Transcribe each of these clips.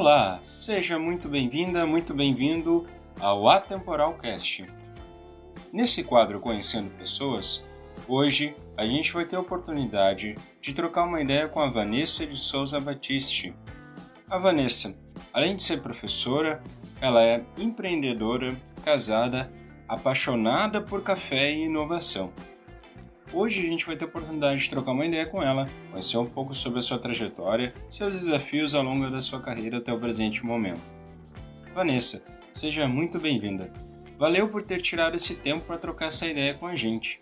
Olá, seja muito bem-vinda, muito bem-vindo ao Atemporal Cast. Nesse quadro Conhecendo Pessoas, hoje a gente vai ter a oportunidade de trocar uma ideia com a Vanessa de Souza Batiste. A Vanessa, além de ser professora, ela é empreendedora, casada, apaixonada por café e inovação. Hoje a gente vai ter a oportunidade de trocar uma ideia com ela, conhecer um pouco sobre a sua trajetória, seus desafios ao longo da sua carreira até o presente momento. Vanessa, seja muito bem-vinda. Valeu por ter tirado esse tempo para trocar essa ideia com a gente.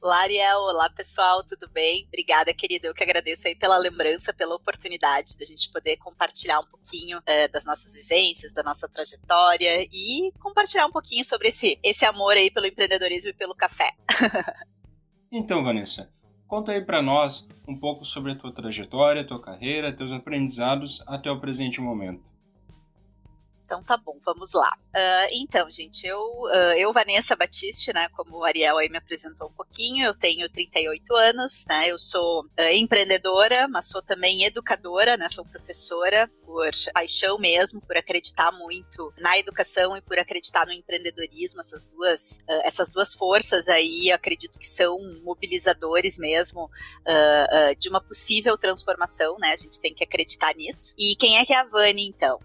Olá, Ariel. Olá, pessoal. Tudo bem? Obrigada, querida. Eu que agradeço aí pela lembrança, pela oportunidade da gente poder compartilhar um pouquinho uh, das nossas vivências, da nossa trajetória e compartilhar um pouquinho sobre esse, esse amor aí pelo empreendedorismo e pelo café. Então, Vanessa, conta aí para nós um pouco sobre a tua trajetória, tua carreira, teus aprendizados até o presente momento. Então tá bom, vamos lá. Uh, então, gente, eu, uh, eu, Vanessa Batiste, né, como o Ariel aí me apresentou um pouquinho, eu tenho 38 anos, né, eu sou uh, empreendedora, mas sou também educadora, né, sou professora, por paixão mesmo, por acreditar muito na educação e por acreditar no empreendedorismo, essas duas, uh, essas duas forças aí, acredito que são mobilizadores mesmo uh, uh, de uma possível transformação, né? A gente tem que acreditar nisso. E quem é que é a Vani, então?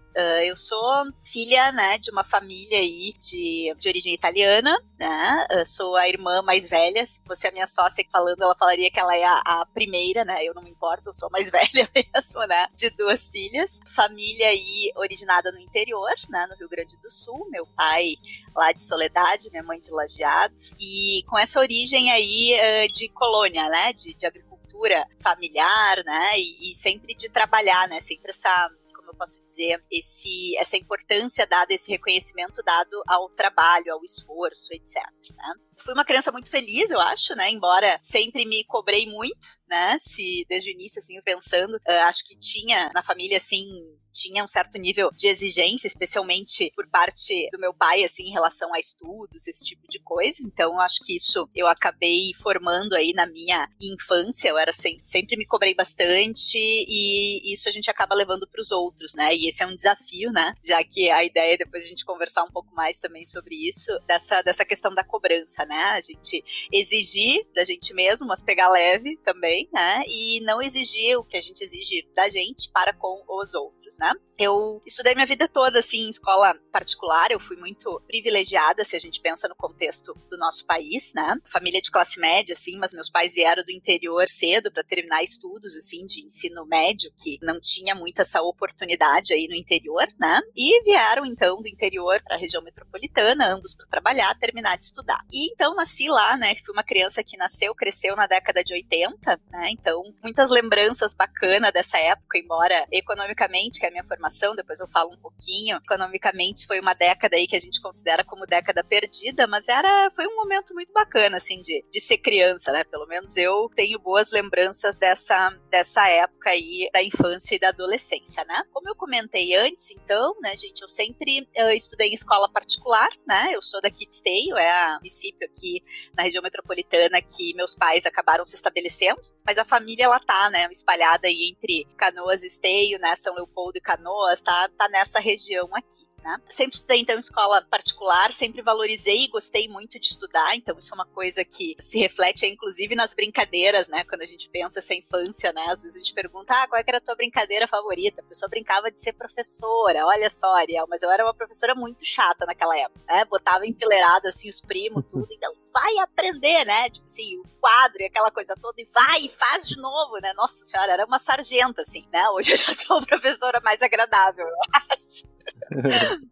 eu sou filha, né, de uma família aí de, de origem italiana, né? sou a irmã mais velha. Se fosse a minha sócia falando, ela falaria que ela é a, a primeira, né? Eu não me importo, eu sou a mais velha mesmo, né? De duas filhas família aí originada no interior, né, no Rio Grande do Sul. Meu pai lá de Soledade, minha mãe de Lajeados. E com essa origem aí uh, de colônia, né, de, de agricultura familiar, né, e, e sempre de trabalhar, né, sempre essa eu posso dizer, esse, essa importância dada, esse reconhecimento dado ao trabalho, ao esforço, etc. Né? Fui uma criança muito feliz, eu acho, né? Embora sempre me cobrei muito, né? Se desde o início, assim, pensando, uh, acho que tinha na família, assim, tinha um certo nível de exigência, especialmente por parte do meu pai, assim, em relação a estudos, esse tipo de coisa. Então, acho que isso eu acabei formando aí na minha infância. Eu era sempre, sempre me cobrei bastante e isso a gente acaba levando para os outros, né? E esse é um desafio, né? Já que a ideia é depois a gente conversar um pouco mais também sobre isso, dessa, dessa questão da cobrança, né? A gente exigir da gente mesmo, mas pegar leve também, né? E não exigir o que a gente exige da gente para com os outros, né? Eu estudei minha vida toda, assim, em escola particular, eu fui muito privilegiada, se a gente pensa no contexto do nosso país, né? Família de classe média, assim, mas meus pais vieram do interior cedo para terminar estudos, assim, de ensino médio, que não tinha muita essa oportunidade aí no interior, né? E vieram, então, do interior para a região metropolitana, ambos para trabalhar, terminar de estudar. E então nasci lá, né? Fui uma criança que nasceu, cresceu na década de 80, né? Então, muitas lembranças bacanas dessa época, embora economicamente, a minha formação, depois eu falo um pouquinho, economicamente foi uma década aí que a gente considera como década perdida, mas era foi um momento muito bacana assim de, de ser criança, né? Pelo menos eu tenho boas lembranças dessa dessa época aí da infância e da adolescência, né? Como eu comentei antes, então, né, gente, eu sempre eu estudei em escola particular, né? Eu sou daqui de Esteio, é a município aqui na região metropolitana que meus pais acabaram se estabelecendo, mas a família ela tá, né, espalhada aí entre Canoas, Esteio, né, São Leopoldo e Canoas, tá, tá nessa região aqui. Né? Sempre estudei, então, em escola particular, sempre valorizei e gostei muito de estudar, então isso é uma coisa que se reflete, inclusive, nas brincadeiras, né? Quando a gente pensa essa infância, né? Às vezes a gente pergunta, ah, qual é era a tua brincadeira favorita? A pessoa brincava de ser professora, olha só, Ariel, mas eu era uma professora muito chata naquela época, né? Botava enfileirado, assim, os primos, tudo, então vai aprender, né? Tipo assim, o quadro e aquela coisa toda, e vai e faz de novo, né? Nossa senhora, era uma sargenta, assim, né? Hoje eu já sou uma professora mais agradável, eu acho.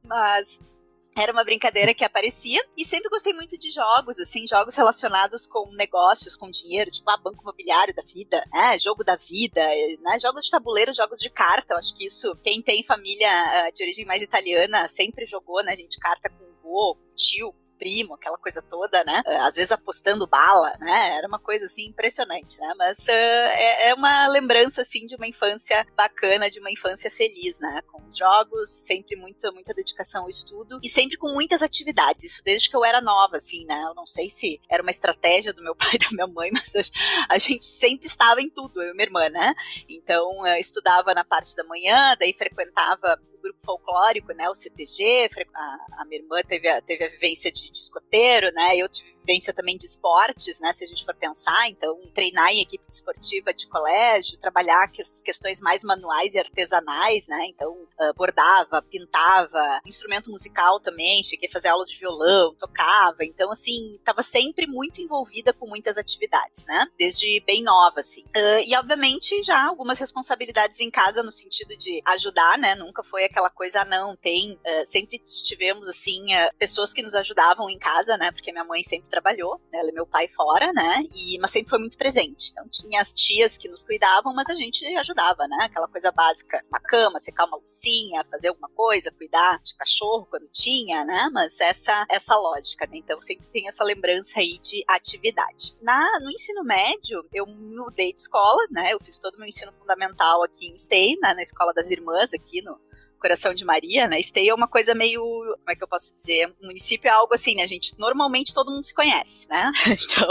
Mas era uma brincadeira que aparecia. E sempre gostei muito de jogos, assim, jogos relacionados com negócios, com dinheiro, tipo, ah, banco imobiliário da vida, né, jogo da vida, né, jogos de tabuleiro, jogos de carta, eu acho que isso, quem tem família uh, de origem mais italiana sempre jogou, né, gente, carta com o vô, com o tio, primo, aquela coisa toda, né? Uh, às vezes apostando bala, né? Era uma coisa assim impressionante, né? Mas uh, é, é, uma lembrança assim de uma infância bacana, de uma infância feliz, né? Com os jogos, sempre muito, muita dedicação ao estudo e sempre com muitas atividades. Isso desde que eu era nova, assim, né? Eu não sei se era uma estratégia do meu pai e da minha mãe, mas a gente sempre estava em tudo, eu e minha irmã, né? Então, eu estudava na parte da manhã, daí frequentava grupo folclórico, né, o CTG, a, a minha irmã teve a, teve a vivência de, de escoteiro, né, eu tive vivência também de esportes, né, se a gente for pensar, então treinar em equipe esportiva de colégio, trabalhar que, questões mais manuais e artesanais, né, então uh, bordava, pintava, instrumento musical também, cheguei a fazer aulas de violão, tocava, então assim, estava sempre muito envolvida com muitas atividades, né, desde bem nova, assim. Uh, e obviamente já algumas responsabilidades em casa no sentido de ajudar, né, nunca foi aquela coisa, ah, não, tem, sempre tivemos assim, pessoas que nos ajudavam em casa, né, porque minha mãe sempre trabalhou, né? Ela é meu pai fora, né? E, mas sempre foi muito presente. Então tinha as tias que nos cuidavam, mas a gente ajudava, né? Aquela coisa básica, uma cama, secar uma lucinha, fazer alguma coisa, cuidar de cachorro quando tinha, né? Mas essa essa lógica, né? Então sempre tem essa lembrança aí de atividade. Na no ensino médio, eu mudei de escola, né? Eu fiz todo o meu ensino fundamental aqui em Stay, né? na escola das irmãs aqui no Coração de Maria, né? Esteio é uma coisa meio, como é que eu posso dizer? O município é algo assim, né, gente? Normalmente todo mundo se conhece, né? Então,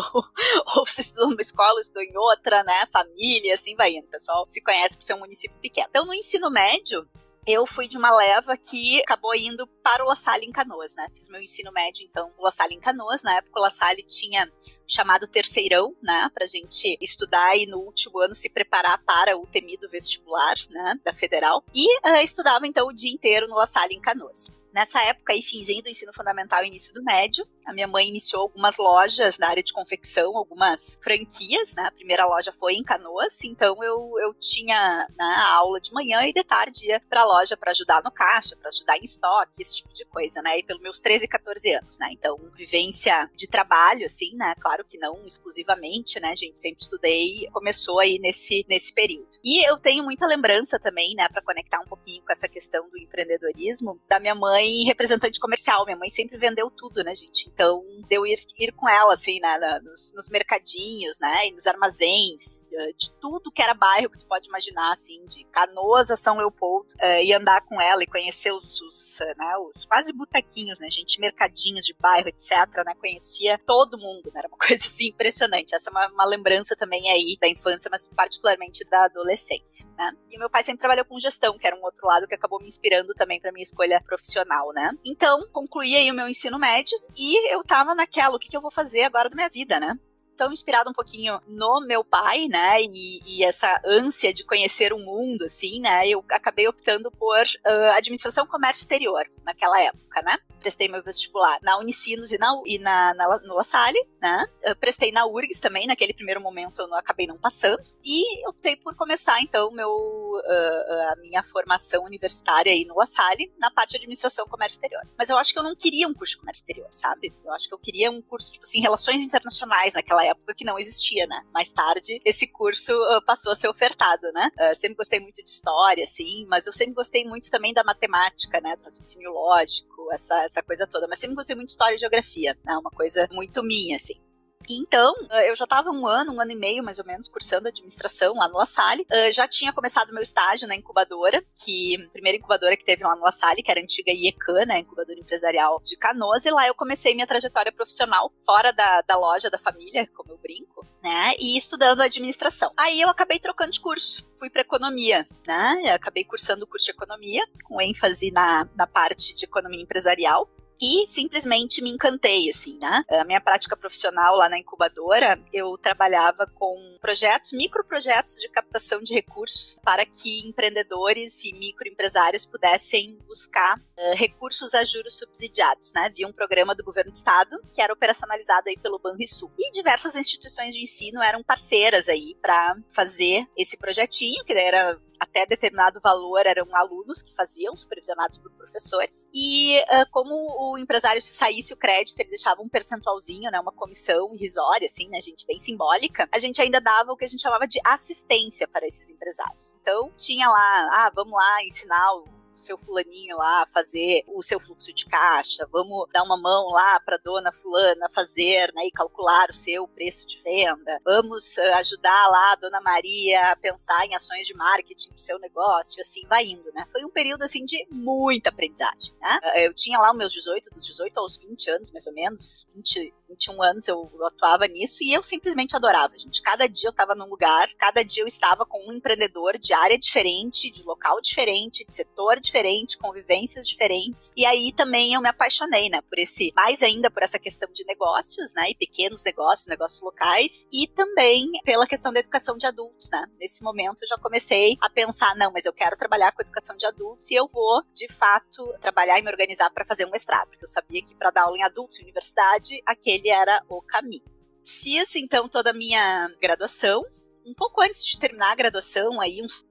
ou você estudou numa escola, estudou em outra, né? Família, assim vai indo. O pessoal se conhece por ser um município pequeno. Então, no ensino médio, eu fui de uma leva que acabou indo para o La Salle em Canoas, né? Fiz meu ensino médio, então, no La Salle em Canoas. Na época, o La Salle tinha chamado terceirão, né? Pra gente estudar e no último ano se preparar para o temido vestibular, né? Da Federal. E uh, estudava, então, o dia inteiro no La Salle em Canoas. Nessa época aí, finzinho do ensino fundamental e início do médio, a minha mãe iniciou algumas lojas na área de confecção, algumas franquias, né? A primeira loja foi em Canoas, então eu, eu tinha né, aula de manhã e de tarde ia pra loja para ajudar no caixa, para ajudar em estoque, esse tipo de coisa, né? E pelos meus 13, 14 anos, né? Então, vivência de trabalho, assim, né? Claro que não exclusivamente, né, gente? Sempre estudei, começou aí nesse, nesse período. E eu tenho muita lembrança também, né, para conectar um pouquinho com essa questão do empreendedorismo, da minha mãe mãe representante comercial. Minha mãe sempre vendeu tudo, né, gente? Então, deu ir, ir com ela, assim, né, nos, nos mercadinhos, né, e nos armazéns, eh, de tudo que era bairro que tu pode imaginar, assim, de Canoas a São Leopoldo, uh, e andar com ela e conhecer os, os, uh, né, os quase botequinhos, né, gente, mercadinhos de bairro, etc, né, conhecia todo mundo, né, era uma coisa, assim, impressionante. Essa é uma, uma lembrança também aí da infância, mas particularmente da adolescência, né. E meu pai sempre trabalhou com gestão, que era um outro lado que acabou me inspirando também para minha escolha profissional né? Então, concluí aí o meu ensino médio e eu tava naquela, o que, que eu vou fazer agora da minha vida, né? Então, inspirado um pouquinho no meu pai, né, e, e, essa ânsia de conhecer o mundo, assim, né, eu acabei optando por uh, administração comércio exterior naquela época, né prestei meu vestibular na Unicinos e na, e na, na no La Salle, né? Eu prestei na URGS também, naquele primeiro momento eu não, acabei não passando. E optei por começar, então, meu, uh, a minha formação universitária aí no La Salle, na parte de administração comércio exterior. Mas eu acho que eu não queria um curso de comércio exterior, sabe? Eu acho que eu queria um curso, tipo assim, relações internacionais naquela época que não existia, né? Mais tarde, esse curso uh, passou a ser ofertado, né? Uh, sempre gostei muito de história, assim, mas eu sempre gostei muito também da matemática, né? Do raciocínio lógico essa, essa coisa toda. Mas sempre gostei muito de história e geografia, né? Uma coisa muito minha, assim. Então, eh, eu já estava um ano, um ano e meio mais ou menos, cursando administração lá no La Salle. Uh, já tinha começado meu estágio na incubadora, que a primeira incubadora que teve lá no La Salle, que era a antiga IECAN, né, incubadora empresarial de Canoas, e lá eu comecei minha trajetória profissional fora da, da loja da família, como eu brinco, né, e estudando administração. Aí eu acabei trocando de curso, fui para economia, né, eu acabei cursando o curso de economia, com ênfase na, na parte de economia empresarial, e simplesmente me encantei, assim, né? A minha prática profissional lá na incubadora, eu trabalhava com projetos, microprojetos de captação de recursos para que empreendedores e microempresários pudessem buscar uh, recursos a juros subsidiados, né? Via um programa do governo do estado que era operacionalizado aí pelo Banrisul. E diversas instituições de ensino eram parceiras aí para fazer esse projetinho, que era até determinado valor eram alunos que faziam, supervisionados por professores. E uh, como o empresário, se saísse o crédito, ele deixava um percentualzinho, né, uma comissão irrisória, assim, né, gente, bem simbólica, a gente ainda dava o que a gente chamava de assistência para esses empresários. Então, tinha lá, ah, vamos lá ensinar o seu fulaninho lá fazer o seu fluxo de caixa, vamos dar uma mão lá para dona fulana fazer, né, e calcular o seu preço de venda, vamos uh, ajudar lá a dona Maria a pensar em ações de marketing do seu negócio, assim vai indo, né? Foi um período assim de muita aprendizagem, né? Eu tinha lá os meus 18, dos 18 aos 20 anos, mais ou menos, 20, 21 anos eu, eu atuava nisso e eu simplesmente adorava, gente. Cada dia eu estava num lugar, cada dia eu estava com um empreendedor de área diferente, de local diferente, de setor diferente, convivências diferentes. E aí também eu me apaixonei, né, por esse, mais ainda por essa questão de negócios, né, e pequenos negócios, negócios locais, e também pela questão da educação de adultos, né. Nesse momento eu já comecei a pensar, não, mas eu quero trabalhar com educação de adultos e eu vou, de fato, trabalhar e me organizar para fazer um mestrado, porque eu sabia que para dar aula em adultos, em universidade, aquele era o caminho. Fiz então toda a minha graduação. Um pouco antes de terminar a graduação, aí uns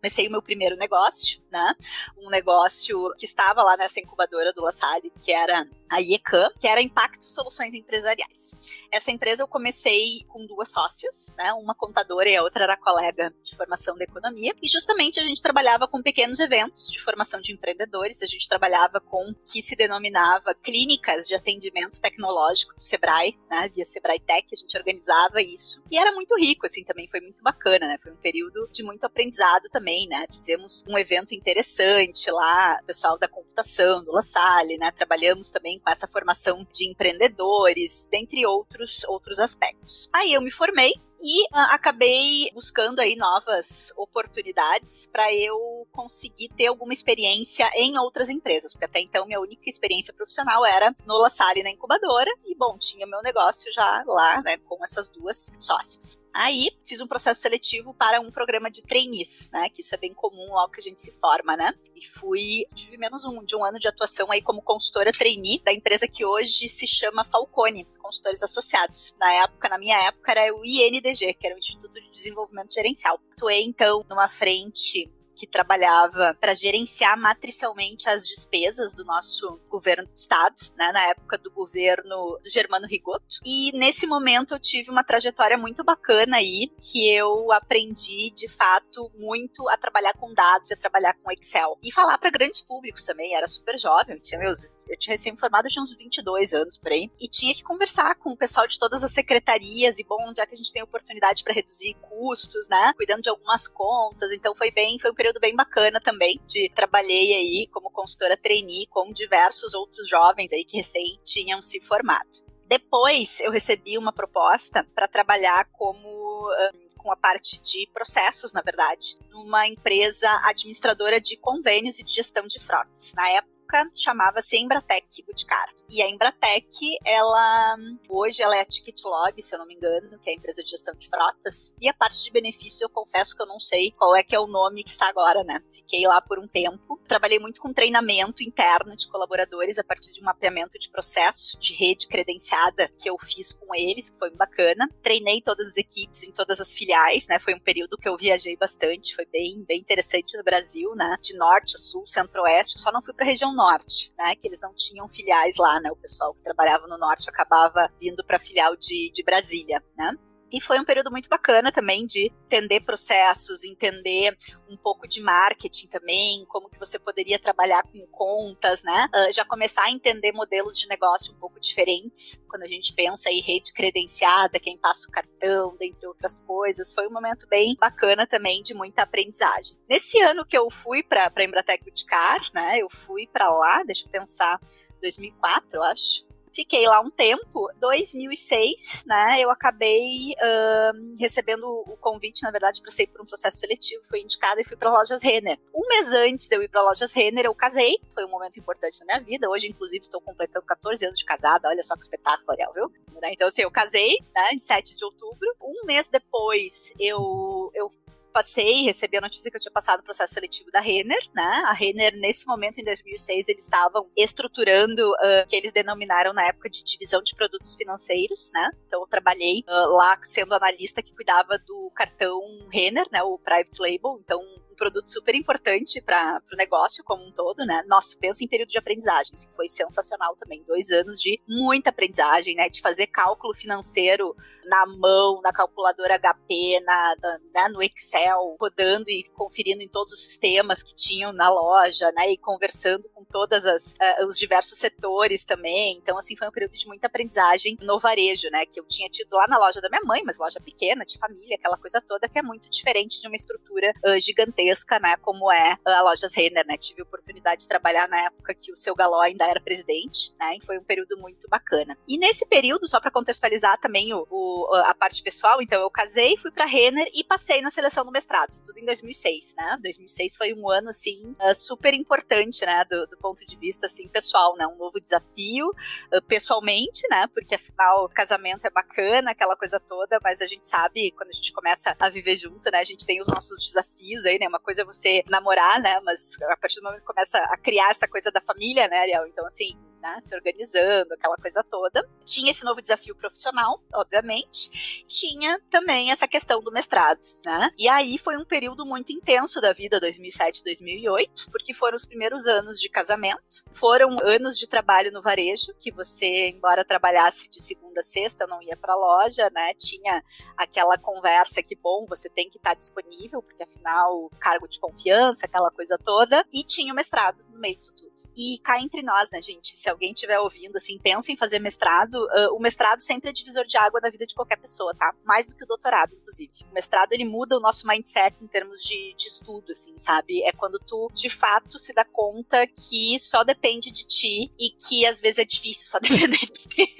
comecei o meu primeiro negócio, né? Um negócio que estava lá nessa incubadora do La Salle, que era a IECAM, que era Impacto Soluções Empresariais. Essa empresa eu comecei com duas sócias, né? Uma contadora e a outra era colega de formação de economia. E justamente a gente trabalhava com pequenos eventos de formação de empreendedores. A gente trabalhava com o que se denominava clínicas de atendimento tecnológico do Sebrae, né? Via Sebrae Tech, a gente organizava isso. E era muito rico, assim, também foi muito bacana, né? Foi um período de muito aprendizado também, né? Fizemos um evento interessante lá, pessoal da computação, do La Salle, né? Trabalhamos também com essa formação de empreendedores, dentre outros, outros aspectos. Aí eu me formei e uh, acabei buscando aí novas oportunidades para eu conseguir ter alguma experiência em outras empresas, porque até então minha única experiência profissional era no La Salle na incubadora e bom, tinha meu negócio já lá, né, com essas duas sócias. Aí fiz um processo seletivo para um programa de trainees, né? Que isso é bem comum logo que a gente se forma, né? E fui, tive menos um, de um ano de atuação aí como consultora trainee da empresa que hoje se chama Falcone, consultores associados. Na época, na minha época, era o INDG, que era o Instituto de Desenvolvimento Gerencial. Atuei, então, numa frente que trabalhava para gerenciar matricialmente as despesas do nosso governo do estado, né, na época do governo Germano Rigoto. E nesse momento eu tive uma trajetória muito bacana aí, que eu aprendi de fato muito a trabalhar com dados a trabalhar com Excel. E falar para grandes públicos também, era super jovem, eu tinha meus, eu tinha recém-formado, tinha uns 22 anos por aí, e tinha que conversar com o pessoal de todas as secretarias e bom, onde é que a gente tem oportunidade para reduzir custos, né, cuidando de algumas contas. Então foi bem, foi um período período bem bacana também, de trabalhei aí como consultora trainee com diversos outros jovens aí que recém tinham se formado. Depois eu recebi uma proposta para trabalhar como com a parte de processos, na verdade, numa empresa administradora de convênios e de gestão de frotas. Na época chamava-se Embratec Budcar. E a Embratec, ela hoje ela é a Ticketlog, se eu não me engano, que é a empresa de gestão de frotas. E a parte de benefício, eu confesso que eu não sei qual é que é o nome que está agora, né? Fiquei lá por um tempo. Trabalhei muito com treinamento interno de colaboradores a partir de um mapeamento de processo de rede credenciada que eu fiz com eles, que foi bacana. Treinei todas as equipes em todas as filiais, né? Foi um período que eu viajei bastante, foi bem, bem interessante no Brasil, né? De norte a sul, centro-oeste. Só não fui para região norte, né? Que eles não tinham filiais lá né? O pessoal que trabalhava no norte acabava vindo para filial de, de Brasília, né? E foi um período muito bacana também de entender processos, entender um pouco de marketing também, como que você poderia trabalhar com contas, né? Uh, já começar a entender modelos de negócio um pouco diferentes, quando a gente pensa em rede credenciada, quem passa o cartão, dentre outras coisas. Foi um momento bem bacana também de muita aprendizagem. Nesse ano que eu fui para a Embratec Boticário, né? Eu fui para lá, deixa eu pensar, 2004, eu acho. Fiquei lá um tempo. 2006, né? Eu acabei uh, recebendo o convite, na verdade, para sair por um processo seletivo. Fui indicada e fui para lojas Renner. Um mês antes de eu ir para lojas Renner, eu casei. Foi um momento importante na minha vida. Hoje, inclusive, estou completando 14 anos de casada. Olha só que espetáculo, Ariel, viu? Então, assim, eu casei, né? Em 7 de outubro. Um mês depois, eu, eu passei, recebi a notícia que eu tinha passado o processo seletivo da Renner, né? A Renner, nesse momento, em 2006, eles estavam estruturando uh, que eles denominaram na época de divisão de produtos financeiros, né? Então, eu trabalhei uh, lá sendo analista que cuidava do cartão Renner, né? O Private Label. Então, produto super importante para o negócio como um todo, né? Nossa, pensa em período de aprendizagem, assim, foi sensacional também. Dois anos de muita aprendizagem, né? De fazer cálculo financeiro na mão, na calculadora HP, na, na, né, no Excel, rodando e conferindo em todos os sistemas que tinham na loja, né? E conversando com todas as uh, os diversos setores também. Então, assim, foi um período de muita aprendizagem no varejo, né? Que eu tinha tido lá na loja da minha mãe, mas loja pequena, de família, aquela coisa toda, que é muito diferente de uma estrutura uh, gigantesca, né? Como é a Lojas Renner, né? Tive a oportunidade de trabalhar na época que o seu Galó ainda era presidente, né? E foi um período muito bacana. E nesse período, só para contextualizar também o, o a parte pessoal, então eu casei, fui para Renner e passei na seleção do mestrado, tudo em 2006, né? 2006 foi um ano assim uh, super importante, né, do, do, ponto de vista assim pessoal, né? Um novo desafio uh, pessoalmente, né? Porque afinal casamento é bacana, aquela coisa toda, mas a gente sabe quando a gente começa a viver junto, né? A gente tem os nossos desafios aí, né? Uma coisa é você namorar, né? Mas a partir do momento que começa a criar essa coisa da família, né, Ariel? Então assim né, se organizando, aquela coisa toda. Tinha esse novo desafio profissional, obviamente. Tinha também essa questão do mestrado, né? E aí foi um período muito intenso da vida, 2007, 2008, porque foram os primeiros anos de casamento, foram anos de trabalho no varejo, que você, embora trabalhasse de segunda a sexta, não ia para loja, né? Tinha aquela conversa que, bom, você tem que estar tá disponível, porque afinal, cargo de confiança, aquela coisa toda, e tinha o mestrado no meio disso tudo. E cá entre nós, né, gente? Se alguém estiver ouvindo, assim, pensa em fazer mestrado, uh, o mestrado sempre é divisor de água na vida de qualquer pessoa, tá? Mais do que o doutorado, inclusive. O mestrado, ele muda o nosso mindset em termos de, de estudo, assim, sabe? É quando tu, de fato, se dá conta que só depende de ti e que às vezes é difícil só depender de ti.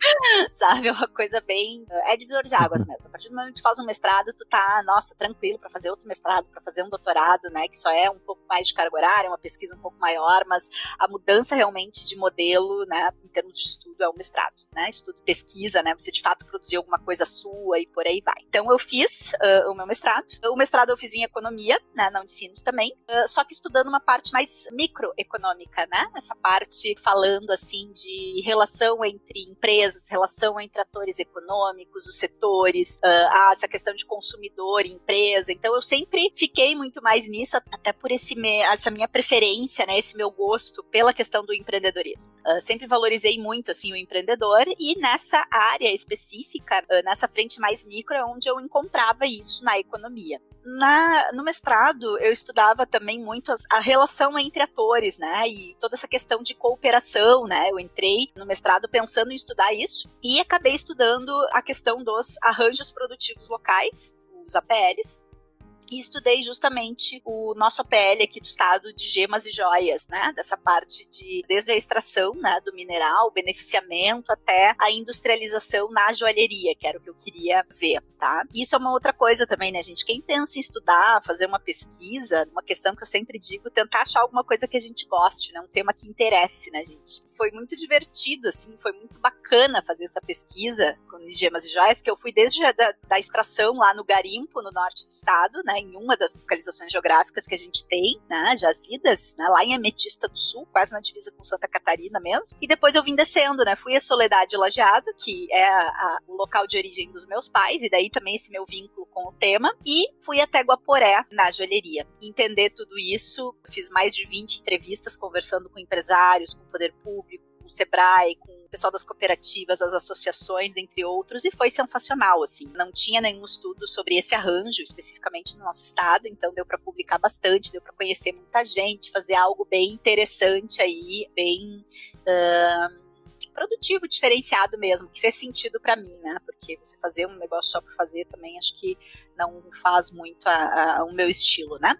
sabe? É uma coisa bem. É divisor de águas mesmo. A partir do momento que tu faz um mestrado, tu tá, nossa, tranquilo para fazer outro mestrado, para fazer um doutorado, né? Que só é um pouco mais de carga horária, uma pesquisa um pouco maior, mas a mudança realmente de modelo, né, em termos de estudo, é o mestrado, né? Estudo, pesquisa, né? Você de fato produzir alguma coisa sua e por aí vai. Então eu fiz uh, o meu mestrado. O mestrado eu fiz em economia, né? Na Unicinos também, uh, só que estudando uma parte mais microeconômica, né? Essa parte falando assim de relação entre empresas empresas, relação entre atores econômicos, os setores, uh, essa questão de consumidor empresa. Então eu sempre fiquei muito mais nisso, até por esse me, essa minha preferência, né, esse meu gosto pela questão do empreendedorismo. Uh, sempre valorizei muito assim o empreendedor e nessa área específica, uh, nessa frente mais micro, é onde eu encontrava isso na economia na, no mestrado, eu estudava também muito as, a relação entre atores, né? E toda essa questão de cooperação, né? Eu entrei no mestrado pensando em estudar isso e acabei estudando a questão dos arranjos produtivos locais, os APLs, e estudei justamente o nosso APL aqui do estado de gemas e joias, né? Dessa parte de desde a extração, né, do mineral, beneficiamento até a industrialização na joalheria, que era o que eu queria ver, tá? Isso é uma outra coisa também, né, gente? Quem pensa em estudar, fazer uma pesquisa, uma questão que eu sempre digo, tentar achar alguma coisa que a gente goste, né? Um tema que interesse, né, gente? Foi muito divertido, assim, foi muito bacana fazer essa pesquisa com gemas e joias, que eu fui desde a da, da extração lá no garimpo, no norte do estado, né? Em uma das localizações geográficas que a gente tem, né, jazidas, né, lá em Ametista do Sul, quase na divisa com Santa Catarina mesmo. E depois eu vim descendo, né, fui a Soledade Lajeado, que é a, a, o local de origem dos meus pais, e daí também esse meu vínculo com o tema, e fui até Guaporé, na joalheria. Entender tudo isso, fiz mais de 20 entrevistas conversando com empresários, com poder público, o Sebrae, com pessoal das cooperativas, as associações, dentre outros, e foi sensacional, assim. Não tinha nenhum estudo sobre esse arranjo, especificamente no nosso estado, então deu para publicar bastante, deu para conhecer muita gente, fazer algo bem interessante aí, bem. Uh, produtivo, diferenciado mesmo, que fez sentido para mim, né? Porque você fazer um negócio só por fazer também acho que não faz muito a, a, o meu estilo, né?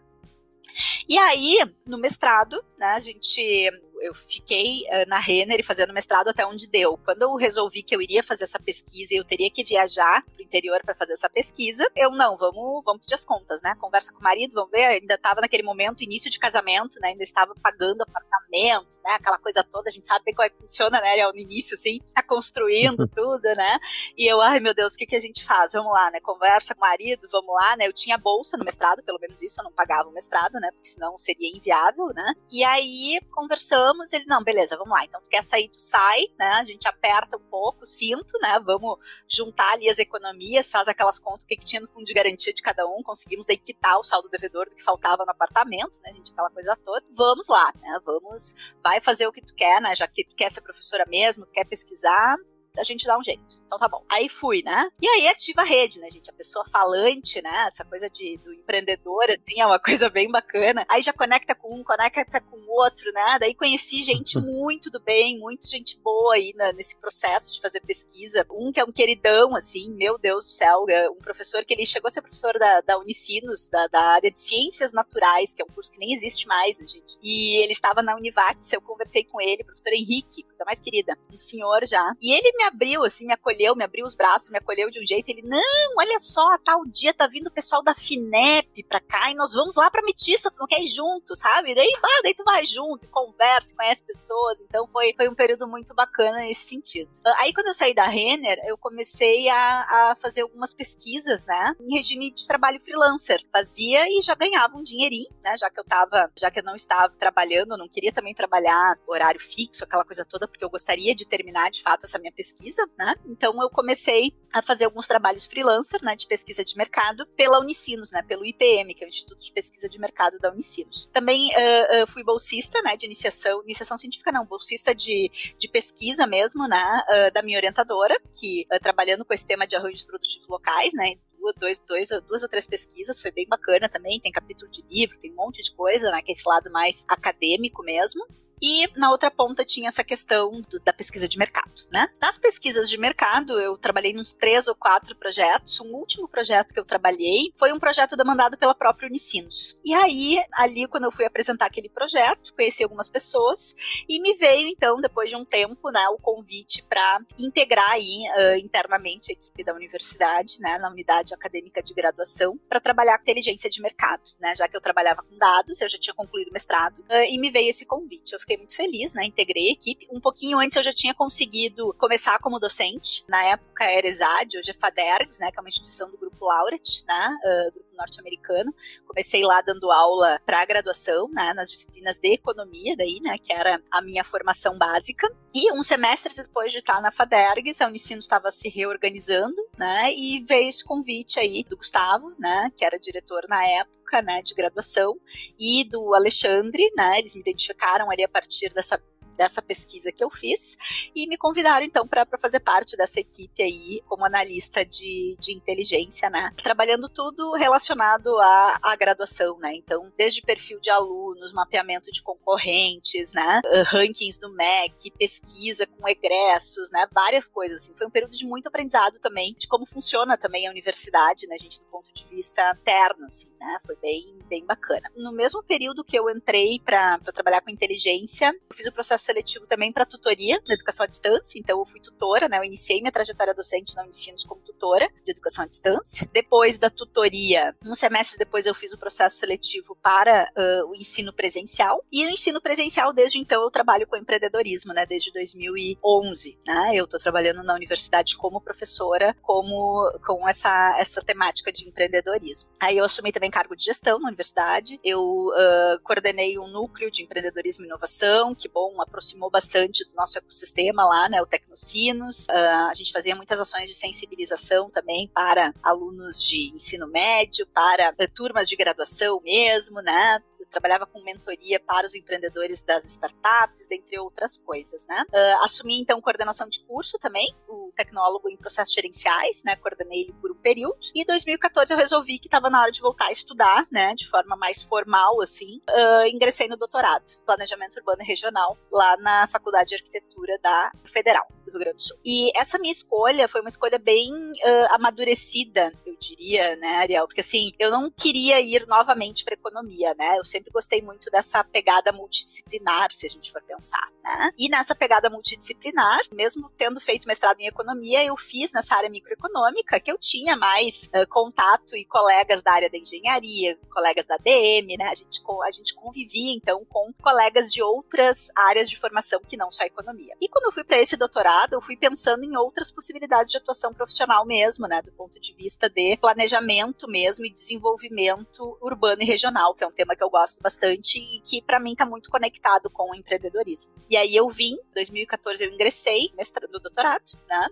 E aí, no mestrado, né, a gente eu fiquei uh, na Renner fazendo mestrado até onde deu. Quando eu resolvi que eu iria fazer essa pesquisa e eu teria que viajar pro interior para fazer essa pesquisa, eu não, vamos, vamos pedir as contas, né? Conversa com o marido, vamos ver, ainda estava naquele momento, início de casamento, né? Ainda estava pagando apartamento, né? Aquela coisa toda, a gente sabe bem como é que funciona, né? No início, assim, tá construindo tudo, né? E eu, ai meu Deus, o que, que a gente faz? Vamos lá, né? Conversa com o marido, vamos lá, né? Eu tinha bolsa no mestrado, pelo menos isso, eu não pagava o mestrado, né? Porque senão seria inviável, né? E aí, conversando vamos. Ele, não, beleza, vamos lá. Então, tu quer sair, tu sai, né? A gente aperta um pouco o cinto, né? Vamos juntar ali as economias, faz aquelas contas, o que, que tinha no fundo de garantia de cada um, conseguimos daí quitar o saldo devedor do que faltava no apartamento, né, gente? Aquela coisa toda. Vamos lá, né? Vamos, vai fazer o que tu quer, né? Já que tu quer ser professora mesmo, tu quer pesquisar, a gente dá um jeito. Então tá bom. Aí fui, né? E aí ativa a rede, né, gente? A pessoa falante, né? Essa coisa de, do empreendedor, assim, é uma coisa bem bacana. Aí já conecta com um, conecta com o outro, né? Daí conheci gente muito do bem, muito gente boa aí na, nesse processo de fazer pesquisa. Um que é um queridão, assim, meu Deus do céu, é um professor que ele chegou a ser professor da, da Unicinos, da, da área de Ciências Naturais, que é um curso que nem existe mais, né, gente? E ele estava na Univates, eu conversei com ele, professor Henrique, coisa mais querida, um senhor já. E ele me abriu, assim, me acolheu, me abriu os braços, me acolheu de um jeito. Ele, não, olha só, tal dia tá vindo o pessoal da FINEP pra cá e nós vamos lá pra Metista, tu não quer ir junto, sabe? Daí, ah, daí tu vai junto, conversa, conhece pessoas. Então foi, foi um período muito bacana nesse sentido. Ah, aí quando eu saí da Renner, eu comecei a, a fazer algumas pesquisas, né? Em regime de trabalho freelancer. Fazia e já ganhava um dinheirinho, né? Já que eu tava, já que eu não estava trabalhando, não queria também trabalhar horário fixo, aquela coisa toda, porque eu gostaria de terminar de fato essa minha pesquisa pesquisa, né? Então eu comecei a fazer alguns trabalhos freelancer, né, de pesquisa de mercado pela Unicinos, né, pelo IPM, que é o Instituto de Pesquisa de Mercado da Unicinos. Também uh, uh, fui bolsista, né, de iniciação, iniciação científica não, bolsista de, de pesquisa mesmo, né, uh, da minha orientadora, que trabalhando com esse tema de arranjos produtivos locais, né, duas, dois, duas ou três pesquisas, foi bem bacana também, tem capítulo de livro, tem um monte de coisa, né, que é esse lado mais acadêmico mesmo. E na outra ponta tinha essa questão do, da pesquisa de mercado, né? Nas pesquisas de mercado, eu trabalhei nos três ou quatro projetos. Um último projeto que eu trabalhei foi um projeto demandado pela própria Unicinos. E aí, ali, quando eu fui apresentar aquele projeto, conheci algumas pessoas e me veio, então, depois de um tempo, né, o convite para integrar aí uh, internamente a equipe da universidade, né, na unidade acadêmica de graduação, para trabalhar com inteligência de mercado, né? Já que eu trabalhava com dados, eu já tinha concluído o mestrado, uh, e me veio esse convite. Eu muito feliz, né? Integrei a equipe. Um pouquinho antes eu já tinha conseguido começar como docente. Na época era ESAD, hoje é FADERGS, né? Que é uma instituição do Grupo Laureate, né? Uh, grupo norte-americano. Comecei lá dando aula para graduação, né, nas disciplinas de economia, daí, né, que era a minha formação básica. E um semestre depois de estar na FADERGS, a Unicinos estava se reorganizando, né, e veio esse convite aí do Gustavo, né, que era diretor na época, né, de graduação, e do Alexandre, né, eles me identificaram ali a partir dessa dessa pesquisa que eu fiz e me convidaram então para fazer parte dessa equipe aí como analista de, de inteligência, né? Trabalhando tudo relacionado à, à graduação, né? Então, desde perfil de alunos, mapeamento de concorrentes, né? Uh, rankings do MEC, pesquisa com egressos, né? Várias coisas, assim. Foi um período de muito aprendizado também de como funciona também a universidade, né, gente, do ponto de vista interno, assim, né? Foi bem, bem bacana. No mesmo período que eu entrei para trabalhar com inteligência, eu fiz o processo seletivo também para tutoria na educação à distância, então eu fui tutora, né? Eu iniciei minha trajetória docente na Unicinos como tutora de educação à distância. Depois da tutoria, um semestre depois eu fiz o processo seletivo para uh, o ensino presencial. E o ensino presencial, desde então, eu trabalho com empreendedorismo, né? Desde 2011, né? Eu estou trabalhando na universidade como professora, como com essa, essa temática de empreendedorismo. Aí eu assumi também cargo de gestão na universidade. Eu uh, coordenei um núcleo de empreendedorismo e inovação, que bom, aproximou bastante do nosso ecossistema lá, né, o Tecnocinos. Uh, a gente fazia muitas ações de sensibilização também para alunos de ensino médio, para uh, turmas de graduação mesmo, né, trabalhava com mentoria para os empreendedores das startups, dentre outras coisas, né? Uh, assumi então coordenação de curso também, o tecnólogo em processos gerenciais, né? Coordenei ele por um período. E em 2014 eu resolvi que estava na hora de voltar a estudar, né? De forma mais formal, assim. Uh, ingressei no doutorado, planejamento urbano e regional, lá na Faculdade de Arquitetura da Federal do Rio Grande do Sul. E essa minha escolha foi uma escolha bem uh, amadurecida, eu diria, né, Ariel? Porque assim, eu não queria ir novamente para economia, né? Eu sempre gostei muito dessa pegada multidisciplinar, se a gente for pensar, né? E nessa pegada multidisciplinar, mesmo tendo feito mestrado em economia, eu fiz nessa área microeconômica que eu tinha mais uh, contato e colegas da área da engenharia, colegas da DM, né? A gente, a gente convivia então com colegas de outras áreas de formação que não só a economia. E quando eu fui para esse doutorado doutorado, eu fui pensando em outras possibilidades de atuação profissional mesmo, né, do ponto de vista de planejamento mesmo e desenvolvimento urbano e regional, que é um tema que eu gosto bastante e que para mim está muito conectado com o empreendedorismo. E aí eu vim, 2014 eu ingressei no doutorado, né?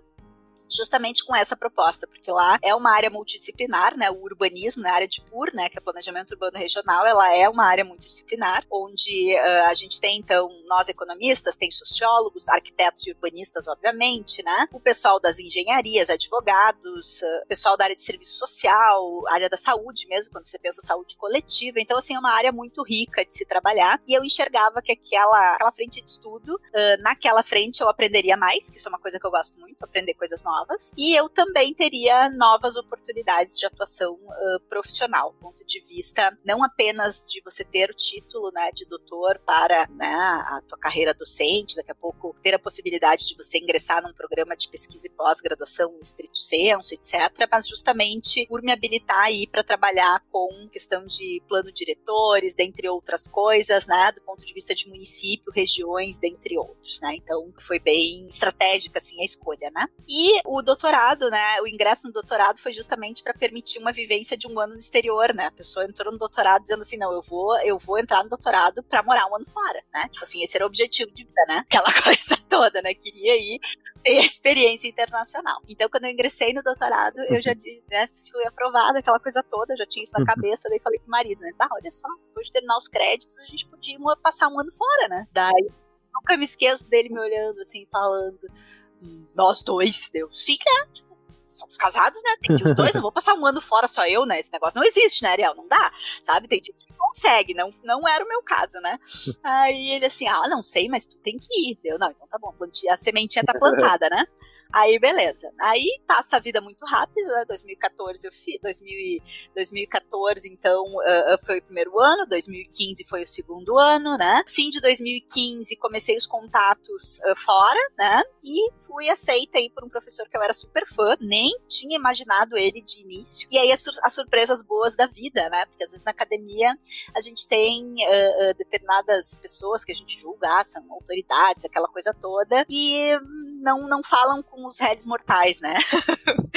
Justamente com essa proposta, porque lá é uma área multidisciplinar, né, o urbanismo, né, a área de PUR, né, que é planejamento urbano regional, ela é uma área multidisciplinar, onde uh, a gente tem então nós economistas, tem sociólogos, arquitetos e urbanistas, obviamente, né, o pessoal das engenharias, advogados, uh, pessoal da área de serviço social, área da saúde mesmo, quando você pensa saúde coletiva, então assim é uma área muito rica de se trabalhar e eu enxergava que aquela, aquela frente de estudo, uh, naquela frente eu aprenderia mais, que isso é uma coisa que eu gosto muito, aprender coisas novas, e eu também teria novas oportunidades de atuação uh, profissional, do ponto de vista não apenas de você ter o título né, de doutor para né, a tua carreira docente, daqui a pouco ter a possibilidade de você ingressar num programa de pesquisa e pós-graduação estrito senso, etc., mas justamente por me habilitar aí para trabalhar com questão de plano diretores, dentre outras coisas, né, do ponto de vista de município, regiões, dentre outros, né? Então foi bem estratégica assim a escolha, né? E o doutorado, né? O ingresso no doutorado foi justamente para permitir uma vivência de um ano no exterior, né? A pessoa entrou no doutorado dizendo assim, não, eu vou, eu vou entrar no doutorado para morar um ano fora, né? Tipo assim, esse era o objetivo de vida, né? Aquela coisa toda, né? Queria ir ter a experiência internacional. Então, quando eu ingressei no doutorado, eu já disse, né, fui aprovada, aquela coisa toda, já tinha isso na cabeça, daí falei pro marido, né, bah, olha só, depois de terminar os créditos, a gente podia passar um ano fora, né? Daí, nunca me esqueço dele me olhando assim, falando, nós dois, deu sim, né? Tipo, somos casados, né? Tem que os dois, eu vou passar um ano fora só eu, né? Esse negócio não existe, né, Ariel? Não dá, sabe? Tem gente que consegue, não, não era o meu caso, né? Aí ele assim, ah, não sei, mas tu tem que ir. Deu, não, então tá bom, a sementinha tá plantada, né? Aí, beleza. Aí passa a vida muito rápido, né? 2014 eu fiz, 2014, então, uh, foi o primeiro ano, 2015 foi o segundo ano, né? Fim de 2015, comecei os contatos uh, fora, né? E fui aceita aí por um professor que eu era super fã, nem tinha imaginado ele de início. E aí as, as surpresas boas da vida, né? Porque às vezes na academia a gente tem uh, determinadas pessoas que a gente julga, são autoridades, aquela coisa toda, e não, não falam com os réis mortais, né?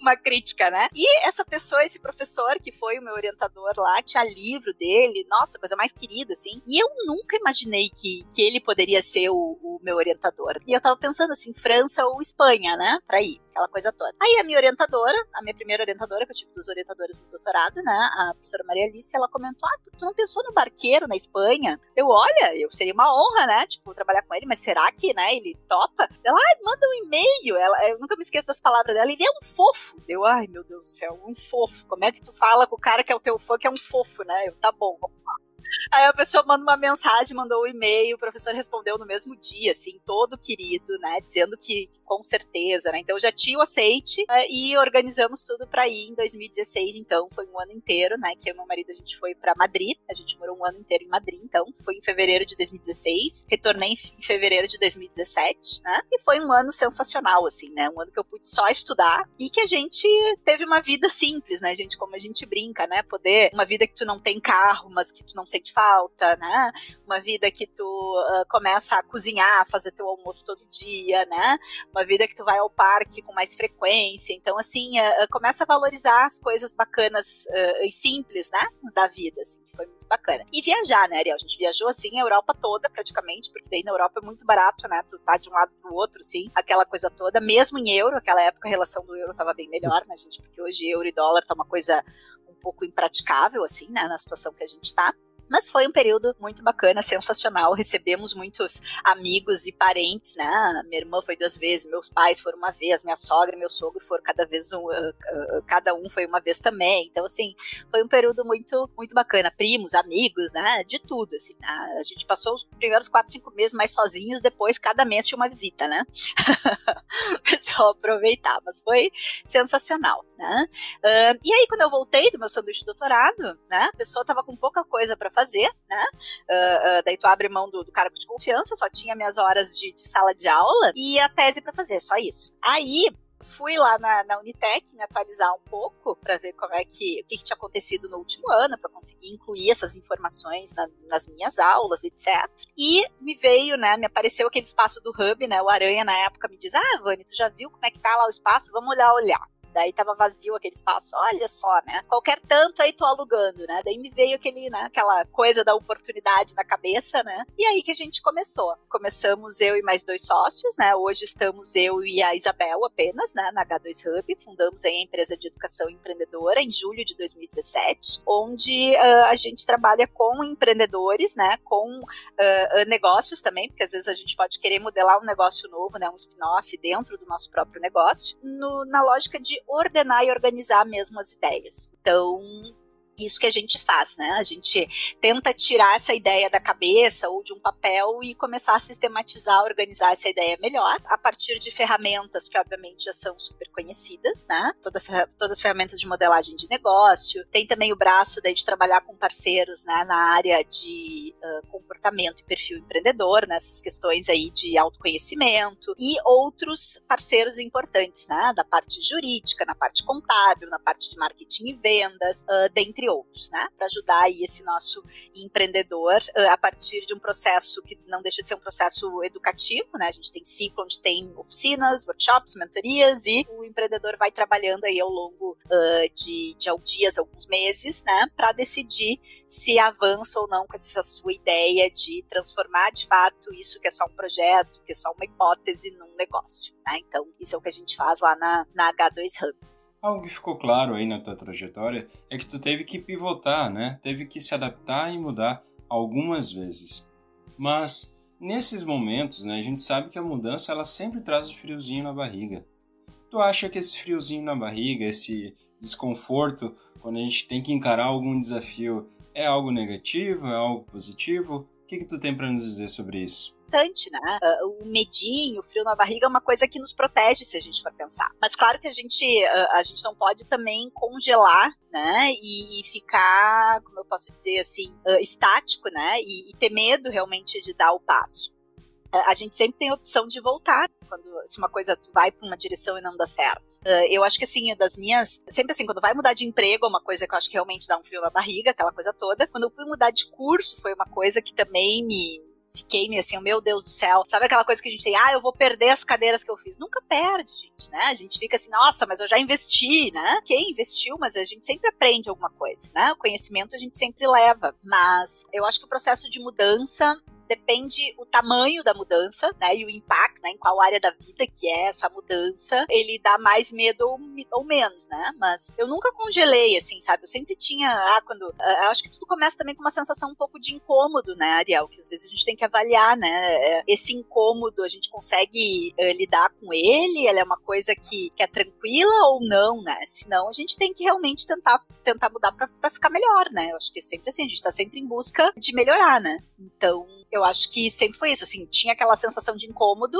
uma crítica, né? E essa pessoa, esse professor que foi o meu orientador lá, tinha livro dele, nossa, coisa mais querida, assim. E eu nunca imaginei que, que ele poderia ser o, o meu orientador. E eu tava pensando assim, França ou Espanha, né? Pra ir, aquela coisa toda. Aí a minha orientadora, a minha primeira orientadora, que eu tive duas orientadoras no doutorado, né? A professora Maria Alice, ela comentou: Ah, tu não pensou no barqueiro na Espanha? Eu, olha, eu seria uma honra, né? Tipo, trabalhar com ele, mas será que, né, ele topa? Ela, ah, manda um e-mail. Ela, eu nunca me esqueço das palavras dela. Ele é um fofo. Eu, ai, meu Deus do céu, um fofo. Como é que tu fala com o cara que é o teu fã que é um fofo, né? Eu, tá bom, vamos lá. Aí a pessoa manda uma mensagem, mandou um e-mail, o professor respondeu no mesmo dia, assim, todo querido, né? Dizendo que com certeza, né? Então já tinha o aceite né, e organizamos tudo para ir em 2016, então foi um ano inteiro, né? Que eu e meu marido a gente foi para Madrid, a gente morou um ano inteiro em Madrid, então foi em fevereiro de 2016, retornei em fevereiro de 2017, né? E foi um ano sensacional, assim, né? Um ano que eu pude só estudar e que a gente teve uma vida simples, né, gente? Como a gente brinca, né? Poder, uma vida que tu não tem carro, mas que tu não sente falta, né? Uma vida que tu uh, começa a cozinhar, fazer teu almoço todo dia, né? Uma vida que tu vai ao parque com mais frequência. Então, assim, uh, começa a valorizar as coisas bacanas uh, e simples, né? Da vida, assim, que foi muito bacana. E viajar, né, Ariel? A gente viajou, assim, a Europa toda, praticamente, porque daí na Europa é muito barato, né? Tu tá de um lado pro outro, sim, aquela coisa toda, mesmo em euro, aquela época a relação do euro tava bem melhor, né, gente? Porque hoje euro e dólar tá uma coisa um pouco impraticável, assim, né, na situação que a gente tá. Mas foi um período muito bacana, sensacional. Recebemos muitos amigos e parentes, né? Minha irmã foi duas vezes, meus pais foram uma vez, minha sogra e meu sogro foram cada vez um, uh, uh, cada um foi uma vez também. Então, assim, foi um período muito, muito bacana. Primos, amigos, né? De tudo, assim. Né? A gente passou os primeiros quatro, cinco meses mais sozinhos, depois cada mês tinha uma visita, né? o pessoal aproveitar, mas foi sensacional, né? Uh, e aí, quando eu voltei do meu sanduíche de doutorado, né? A pessoa tava com pouca coisa para fazer fazer, né? Uh, uh, daí tu abre mão do, do cargo de confiança, só tinha minhas horas de, de sala de aula e a tese para fazer, só isso. Aí fui lá na, na Unitec me atualizar um pouco para ver como é que o que, que, tinha acontecido no último ano para conseguir incluir essas informações na, nas minhas aulas, etc. E me veio, né, me apareceu aquele espaço do Hub, né, o Aranha na época me diz, ah, Vani, tu já viu como é que tá lá o espaço? Vamos olhar, olhar. Daí tava vazio aquele espaço. Olha só, né? Qualquer tanto aí tô alugando, né? Daí me veio aquele, né, aquela coisa da oportunidade na cabeça, né? E aí que a gente começou. Começamos eu e mais dois sócios, né? Hoje estamos eu e a Isabel apenas, né, na H2 Hub. Fundamos aí a empresa de educação empreendedora em julho de 2017, onde uh, a gente trabalha com empreendedores, né, com uh, negócios também, porque às vezes a gente pode querer modelar um negócio novo, né, um spin-off dentro do nosso próprio negócio, no, na lógica de ordenar e organizar mesmo as ideias. Então, isso que a gente faz, né? A gente tenta tirar essa ideia da cabeça ou de um papel e começar a sistematizar, organizar essa ideia melhor, a partir de ferramentas que, obviamente, já são super conhecidas, né? Toda, todas as ferramentas de modelagem de negócio. Tem também o braço daí de trabalhar com parceiros, né? Na área de uh, comportamento e perfil empreendedor, nessas né? questões aí de autoconhecimento e outros parceiros importantes, né? Da parte jurídica, na parte contábil, na parte de marketing e vendas, uh, dentre outros, né? Para ajudar aí esse nosso empreendedor a partir de um processo que não deixa de ser um processo educativo, né? A gente tem ciclo onde tem oficinas, workshops, mentorias e o empreendedor vai trabalhando aí ao longo uh, de, de dias, alguns meses, né? Para decidir se avança ou não com essa sua ideia de transformar de fato isso que é só um projeto, que é só uma hipótese num negócio, né? Então, isso é o que a gente faz lá na, na H2 Hub. Algo que ficou claro aí na tua trajetória é que tu teve que pivotar, né? Teve que se adaptar e mudar algumas vezes. Mas nesses momentos, né, a gente sabe que a mudança ela sempre traz o um friozinho na barriga. Tu acha que esse friozinho na barriga, esse desconforto quando a gente tem que encarar algum desafio é algo negativo, é algo positivo? O que, que tu tem para nos dizer sobre isso? Importante, né? Uh, o medinho, o frio na barriga é uma coisa que nos protege se a gente for pensar. Mas claro que a gente, uh, a gente não pode também congelar né, e, ficar, como eu posso dizer assim, uh, estático, né, e, e, ter medo realmente de dar o passo. A gente sempre tem a opção de voltar quando se uma coisa vai para uma direção e não dá certo. eu acho que assim, das minhas, sempre assim, quando vai mudar de emprego, é uma coisa que eu acho que realmente dá um frio na barriga, aquela coisa toda. Quando eu fui mudar de curso, foi uma coisa que também me fiquei meio assim, oh, meu Deus do céu. Sabe aquela coisa que a gente tem, ah, eu vou perder as cadeiras que eu fiz? Nunca perde, gente, né? A gente fica assim, nossa, mas eu já investi, né? Quem investiu, mas a gente sempre aprende alguma coisa, né? O conhecimento a gente sempre leva. Mas eu acho que o processo de mudança depende o tamanho da mudança, né, e o impacto, né, em qual área da vida que é essa mudança, ele dá mais medo ou, ou menos, né, mas eu nunca congelei, assim, sabe, eu sempre tinha, ah, quando, ah, acho que tudo começa também com uma sensação um pouco de incômodo, né, Ariel, que às vezes a gente tem que avaliar, né, é, esse incômodo, a gente consegue uh, lidar com ele, ele é uma coisa que, que é tranquila ou não, né, senão a gente tem que realmente tentar, tentar mudar para ficar melhor, né, eu acho que é sempre assim, a gente tá sempre em busca de melhorar, né, então eu acho que sempre foi isso, assim, tinha aquela sensação de incômodo,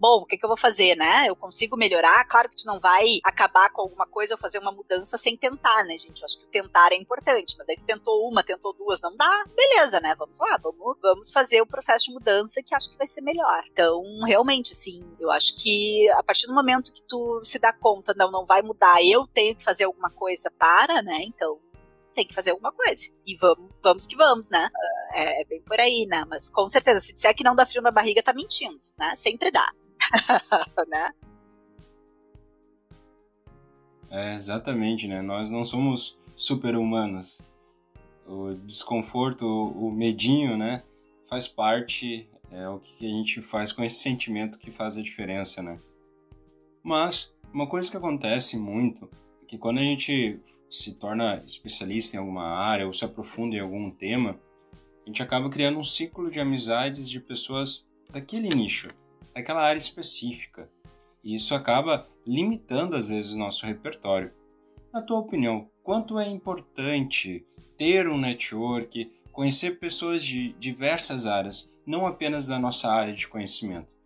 bom, o que, que, eu vou fazer, né? Eu consigo melhorar? Claro que tu não vai acabar com alguma coisa ou fazer uma mudança sem tentar, né, gente? Eu acho que o tentar é importante, mas daí tu tentou uma, tentou duas, não dá, beleza, né? Vamos lá, vamos, vamos fazer o processo de mudança que acho que vai ser melhor. Então, realmente, assim, eu acho que a partir do momento que tu se dá conta, não, não vai mudar, eu tenho que fazer alguma coisa para, né? Então, tem que fazer alguma coisa. E vamos, vamos que vamos, né? É, é, bem por aí, né? Mas com certeza, se disser que não dá frio na barriga, tá mentindo, né? Sempre dá. né? É, exatamente, né? Nós não somos super-humanos. O desconforto, o medinho, né? Faz parte, é o que a gente faz com esse sentimento que faz a diferença, né? Mas, uma coisa que acontece muito é que quando a gente se torna especialista em alguma área ou se aprofunda em algum tema, a gente acaba criando um ciclo de amizades de pessoas daquele nicho, daquela área específica. E isso acaba limitando às vezes o nosso repertório. Na tua opinião, quanto é importante ter um network, conhecer pessoas de diversas áreas, não apenas da nossa área de conhecimento?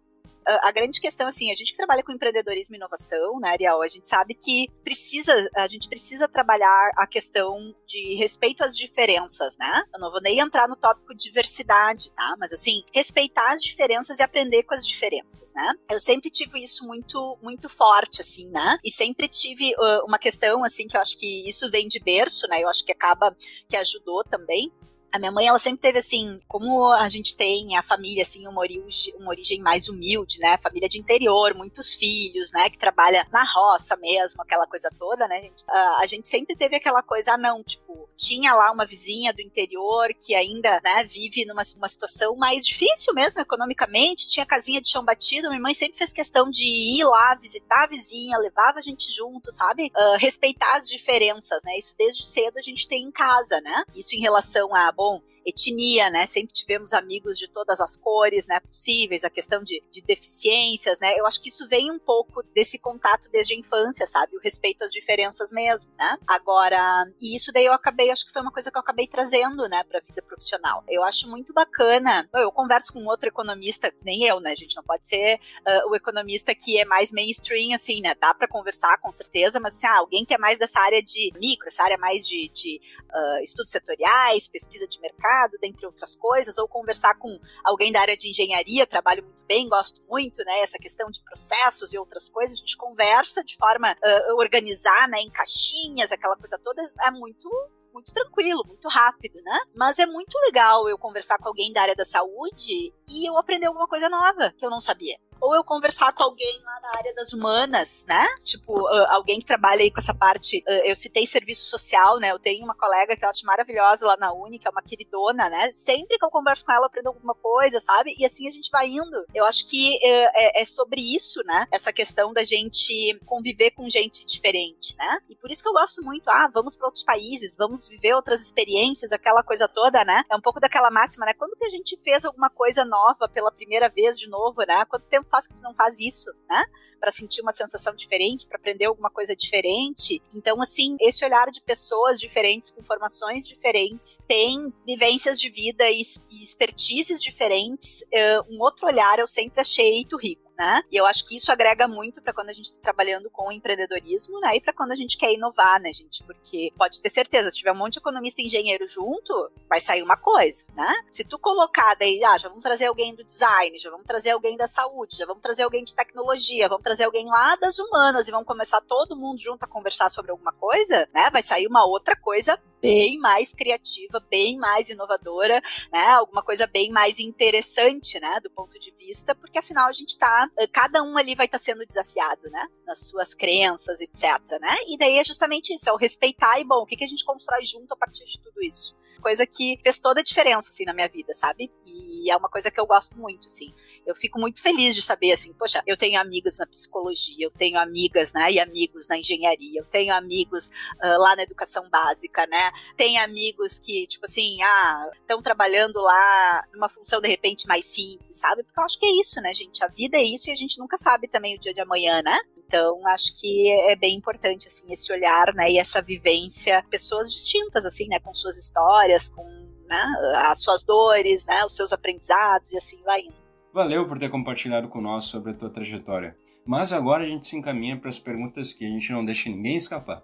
A, grande questão, assim, a gente que trabalha com empreendedorismo e inovação, né, Ariel, a gente sabe que precisa, a gente precisa trabalhar a questão de respeito às diferenças, né? Eu não vou nem entrar no tópico de diversidade, tá? Mas, assim, respeitar as diferenças e aprender com as diferenças, né? Eu sempre tive isso muito, muito forte, assim, né? E sempre tive uh, uma questão, assim, que eu acho que isso vem de berço, né? Eu acho que acaba, que ajudou também, a minha mãe, ela sempre teve assim, como a gente tem a família, assim, uma origem, uma origem mais humilde, né? Família de interior, muitos filhos, né? Que trabalha na roça mesmo, aquela coisa toda, né, gente? Uh, a gente sempre teve aquela coisa, ah, não, tipo, tinha lá uma vizinha do interior que ainda, né, vive numa, numa situação mais difícil mesmo economicamente, tinha casinha de chão batido, minha mãe sempre fez questão de ir lá visitar a vizinha, levava a gente junto, sabe? Uh, respeitar as diferenças, né? Isso desde cedo a gente tem em casa, né? Isso em relação a, bom, etnia, né? Sempre tivemos amigos de todas as cores, né? Possíveis, a questão de, de deficiências, né? Eu acho que isso vem um pouco desse contato desde a infância, sabe? O respeito às diferenças mesmo, né? Agora, e isso daí eu acabei, acho que foi uma coisa que eu acabei trazendo, né, pra vida profissional. Eu acho muito bacana. Eu converso com outro economista, nem eu, né? A gente não pode ser uh, o economista que é mais mainstream, assim, né? Dá para conversar com certeza, mas assim, ah, alguém que é mais dessa área de micro, essa área mais de, de uh, estudos setoriais, pesquisa de mercado, dentre outras coisas, ou conversar com alguém da área de engenharia, trabalho muito bem, gosto muito, né, essa questão de processos e outras coisas, a gente conversa de forma uh, organizar, né, em caixinhas, aquela coisa toda, é muito muito tranquilo, muito rápido, né? Mas é muito legal eu conversar com alguém da área da saúde e eu aprender alguma coisa nova que eu não sabia ou eu conversar com alguém lá na área das humanas, né? Tipo, uh, alguém que trabalha aí com essa parte. Uh, eu citei serviço social, né? Eu tenho uma colega que eu acho maravilhosa lá na Uni, que é uma queridona, né? Sempre que eu converso com ela, eu aprendo alguma coisa, sabe? E assim a gente vai indo. Eu acho que uh, é, é, sobre isso, né? Essa questão da gente conviver com gente diferente, né? E por isso que eu gosto muito, ah, vamos para outros países, vamos viver outras experiências, aquela coisa toda, né? É um pouco daquela máxima, né? Quando que a gente fez alguma coisa nova pela primeira vez de novo, né? Quanto tempo faz que tu não faz isso, né? Para sentir uma sensação diferente, para aprender alguma coisa diferente. Então, assim, esse olhar de pessoas diferentes, com formações diferentes, tem vivências de vida e, expertises diferentes. Um outro olhar eu sempre achei muito rico né? E eu acho que isso agrega muito para quando a gente está trabalhando com empreendedorismo, né? E para quando a gente quer inovar, né, gente? Porque pode ter certeza, se tiver um monte de economista e engenheiro junto, vai sair uma coisa, né? Se tu colocar daí, ah, já vamos trazer alguém do design, já vamos trazer alguém da saúde, já vamos trazer alguém de tecnologia, vamos trazer alguém lá das humanas e vamos começar todo mundo junto a conversar sobre alguma coisa, né? Vai sair uma outra coisa bem mais criativa, bem mais inovadora, né? Alguma coisa bem mais interessante, né? Do ponto de vista, porque afinal a gente está, eh, cada um ali vai estar tá sendo desafiado, né? Nas suas crenças, etc, né? E daí é justamente isso, é o respeitar e bom, o que, que a gente constrói junto a partir de tudo isso coisa que fez toda a diferença, assim, na minha vida, sabe? E é uma coisa que eu gosto muito, assim. Eu fico muito feliz de saber, assim, poxa, eu tenho amigos na psicologia, eu tenho amigas, né, e amigos na engenharia, eu tenho amigos uh, lá na educação básica, né? Tem amigos que, tipo assim, ah, estão trabalhando lá numa função de repente mais simples, sabe? Porque eu acho que é isso, né, gente? A vida é isso e a gente nunca sabe também o dia de amanhã, né? Então, acho que é bem importante, assim, esse olhar, né, e essa vivência, pessoas distintas, assim, né, com suas histórias, com né, as suas dores, né, os seus aprendizados e assim vai indo. Valeu por ter compartilhado conosco sobre a tua trajetória. Mas agora a gente se encaminha para as perguntas que a gente não deixa ninguém escapar.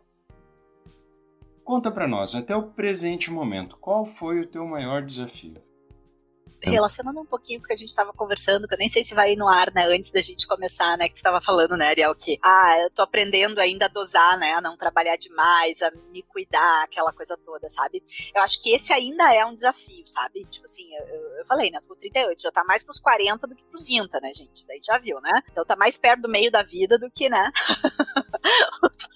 Conta para nós, até o presente momento, qual foi o teu maior desafio? Relacionando um pouquinho com o que a gente estava conversando, que eu nem sei se vai ir no ar, né, antes da gente começar, né, que estava falando, né, Ariel, que, ah, eu tô aprendendo ainda a dosar, né, a não trabalhar demais, a me cuidar, aquela coisa toda, sabe? Eu acho que esse ainda é um desafio, sabe? Tipo assim, eu, eu falei, né, eu tô com 38, já tá mais pros 40 do que pros 30, né, gente? Daí já viu, né? Então tá mais perto do meio da vida do que, né,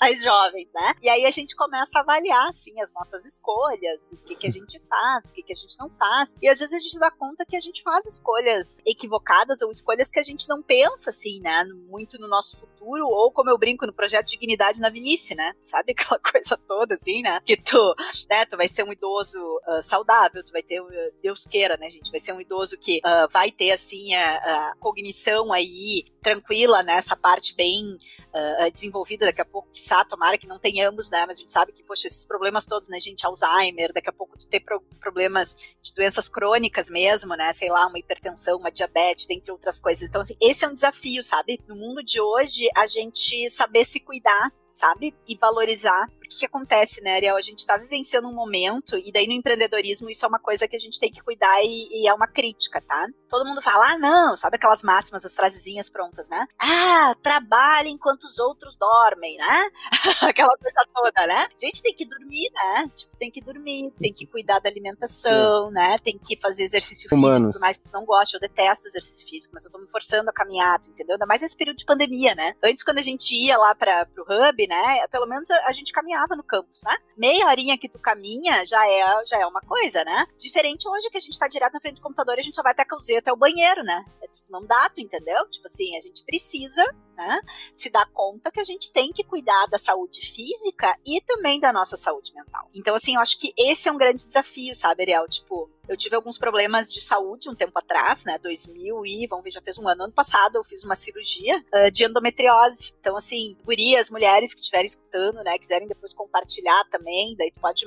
mais jovens, né? E aí a gente começa a avaliar, assim, as nossas escolhas, o que que a gente faz, o que que a gente não faz, e às vezes a gente dá conta que a gente faz escolhas equivocadas ou escolhas que a gente não pensa, assim, né? Muito no nosso futuro, ou como eu brinco no projeto Dignidade na Velhice, né? Sabe aquela coisa toda, assim, né? Que tu, né, tu vai ser um idoso uh, saudável, tu vai ter, uh, Deus queira, né, gente? Vai ser um idoso que uh, vai ter, assim, a, a cognição aí tranquila, né? Essa parte bem uh, desenvolvida daqui a pouco, que tomara que não tenhamos, né? Mas a gente sabe que, poxa, esses problemas todos, né, gente, Alzheimer, daqui a pouco ter pro problemas de doenças crônicas mesmo, né? Sei lá, uma hipertensão, uma diabetes, dentre outras coisas. Então, assim, esse é um desafio, sabe? No mundo de hoje, a gente saber se cuidar sabe? E valorizar. O que, que acontece, né, Ariel? A gente está vivenciando um momento, e daí no empreendedorismo isso é uma coisa que a gente tem que cuidar e, e, é uma crítica, tá? Todo mundo fala, ah, não, sabe aquelas máximas, as frasezinhas prontas, né? Ah, trabalhe enquanto os outros dormem, né? Aquela coisa toda, né? A gente tem que dormir, né? Tipo, tem que dormir, tem que cuidar da alimentação, Sim. né? Tem que fazer exercício Humanos. físico, por mais que tu não goste, eu detesto exercício físico, mas eu tô me forçando a caminhar, entendeu? Ainda mais nesse período de pandemia, né? Antes, quando a gente ia lá para pro hub, né? Pelo menos a, a, gente caminhava no campus, né? Meia horinha que tu caminha já é, já é uma coisa, né? Diferente hoje que a gente tá direto na frente do computador e a gente só vai até a cozinha, até o banheiro, né? É, não dá, tu entendeu? Tipo assim, a gente precisa né, se dar conta que a gente tem que cuidar da saúde física e também da nossa saúde mental. Então, assim, eu acho que esse é um grande desafio, sabe, Ariel? Tipo, eu tive alguns problemas de saúde um tempo atrás, né? 2000 e, vamos ver, já fez um ano. Ano passado eu fiz uma cirurgia uh, de endometriose. Então, assim, gurias, mulheres que estiverem escutando, né? Quiserem depois compartilhar também, daí tu pode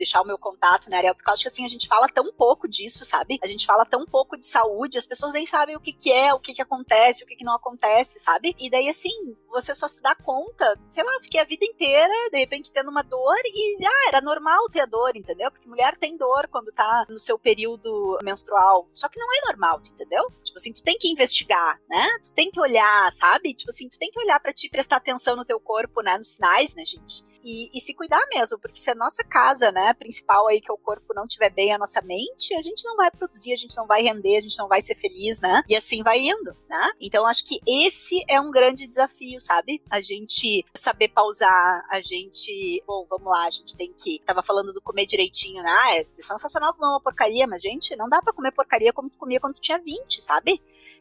deixar o meu contato, né, Ariel? Porque eu acho que assim, a gente fala tão pouco disso, sabe? A gente fala tão pouco de saúde, as pessoas nem sabem o que, que é, o que, que acontece, o que, que não acontece, sabe? E daí, assim, você só se dá conta, sei lá, fiquei a vida inteira, de repente, tendo uma dor e, ah, era normal ter a dor, entendeu? Porque mulher tem dor quando tá no seu período menstrual. Só que não é normal, entendeu? Tipo assim, tu tem que investigar, né? Tu tem que olhar, sabe? Tipo assim, tu tem que olhar para ti, prestar atenção no teu corpo, né? Nos sinais, né, gente? E, e, se cuidar mesmo, porque se a nossa casa, né, principal aí, que é o corpo, não tiver bem a nossa mente, a gente não vai produzir, a gente não vai render, a gente não vai ser feliz, né? E assim vai indo, né? Então acho que esse é um grande desafio, sabe? A gente saber pausar, a gente, bom, vamos lá, a gente tem que, tava falando do comer direitinho, né? Ah, é sensacional comer uma porcaria, mas gente, não dá para comer porcaria como tu comia quando tu tinha 20, sabe?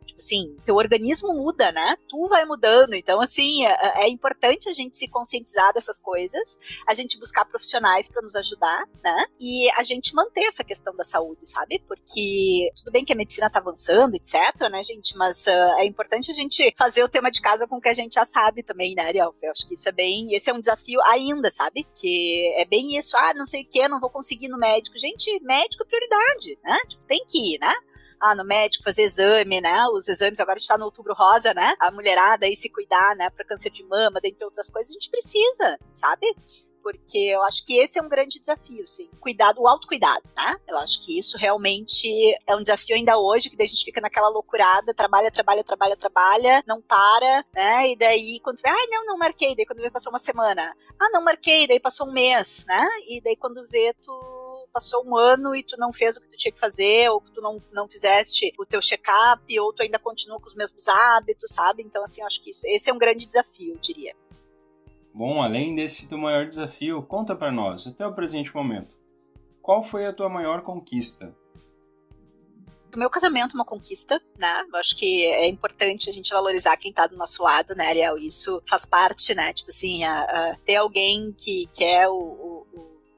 Tipo assim, teu organismo muda, né? Tu vai mudando. Então, assim, é, é importante a gente se conscientizar dessas coisas, a gente buscar profissionais para nos ajudar, né? E a gente manter essa questão da saúde, sabe? Porque tudo bem que a medicina tá avançando, etc, né, gente? Mas uh, é importante a gente fazer o tema de casa com o que a gente já sabe também, né, Ariel? Eu acho que isso é bem. Esse é um desafio ainda, sabe? Que é bem isso, ah, não sei o que, não vou conseguir no médico. Gente, médico é prioridade, né? Tipo, tem que ir, né? Ah, no médico, fazer exame, né? Os exames agora a gente tá no outubro rosa, né? A mulherada aí se cuidar, né? Para câncer de mama, dentre outras coisas, a gente precisa, sabe? porque eu acho que esse é um grande desafio, sim. Cuidado, o autocuidado, né? Eu acho que isso realmente é um desafio ainda hoje, que daí a gente fica naquela loucurada, trabalha, trabalha, trabalha, trabalha, não para, né? E daí quando vê, ah, não, não marquei, daí quando vê passou uma semana. Ah, não marquei, daí passou um mês, né? E daí quando vê tu passou um ano e tu não fez o que tu tinha que fazer, ou que tu não, não fizeste o teu check-up, ou tu ainda continua com os mesmos hábitos, sabe? Então, assim, eu acho que isso, esse é um grande desafio, eu diria. Bom, além desse teu maior desafio, conta para nós, até o presente momento, qual foi a tua maior conquista? o meu casamento é uma conquista, né? Eu acho que é importante a gente valorizar quem tá do nosso lado, né, Ariel? Isso faz parte, né? Tipo assim, a, a ter alguém que, que é o, o,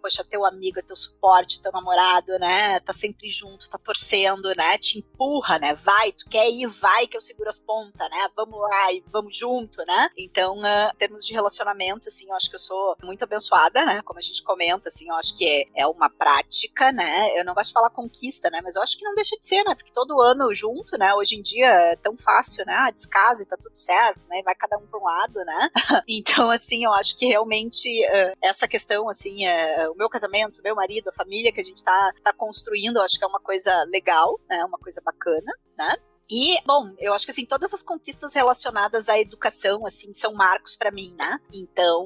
poxa, teu amigo, é teu suporte, teu namorado, né? Tá sempre junto, tá torcendo, né? Te empurra, né? Vai, tu quer ir, vai que eu seguro as pontas, né? Vamos lá e vamos junto, né? Então, uh, em termos de relacionamento, assim, eu acho que eu sou muito abençoada, né? Como a gente comenta, assim, eu acho que é, é uma prática, né? Eu não gosto de falar conquista, né? Mas eu acho que não deixa de ser, né? Porque todo ano junto, né? Hoje em dia é tão fácil, né? Ah, descasa e tá tudo certo, né? Vai cada um pra um lado, né? então, assim, eu acho que realmente uh, essa questão, assim, uh, o meu casamento, o meu marido, a família que a gente está tá construindo, eu acho que é uma coisa legal, né? Uma coisa bacana, né? E, bom, eu acho que assim, todas as conquistas relacionadas à educação, assim, são marcos para mim, né? Então,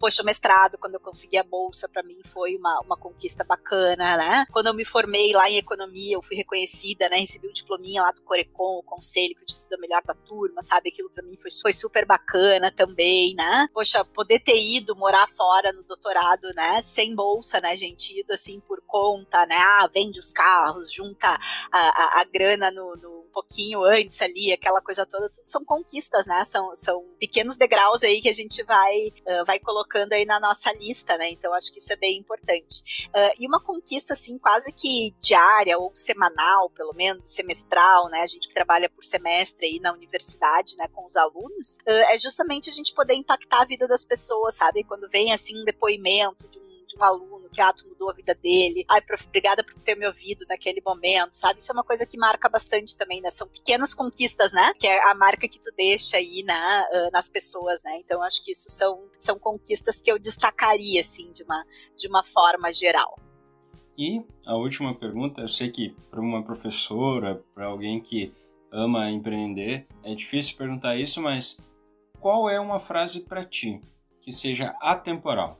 poxa, o mestrado, quando eu consegui a bolsa, para mim foi uma, uma conquista bacana, né? Quando eu me formei lá em economia, eu fui reconhecida, né? Recebi o diplominha lá do Corecon, o conselho, que eu tinha sido a melhor da turma, sabe? Aquilo para mim foi, foi super bacana também, né? Poxa, poder ter ido morar fora no doutorado, né? Sem bolsa, né, gente? Ido assim por conta, né? Ah, vende os carros, junta a, a, a grana no, no um pouquinho antes ali, aquela coisa toda, são conquistas, né? São, são pequenos degraus aí que a gente vai, uh, vai colocando aí na nossa lista, né? Então acho que isso é bem importante. Uh, e uma conquista, assim, quase que diária ou semanal, pelo menos, semestral, né? A gente que trabalha por semestre aí na universidade, né, com os alunos, uh, é justamente a gente poder impactar a vida das pessoas, sabe? Quando vem, assim, um depoimento de um, de um aluno que ah, tu mudou a vida dele. Ai, prof, obrigada por ter me ouvido naquele momento, sabe? Isso é uma coisa que marca bastante também, né? São pequenas conquistas, né? Que é a marca que tu deixa aí na, uh, nas pessoas, né? Então acho que isso são, são conquistas que eu destacaria, assim, de uma, de uma forma geral. E a última pergunta, eu sei que para uma professora, para alguém que ama empreender, é difícil perguntar isso, mas qual é uma frase para ti que seja atemporal?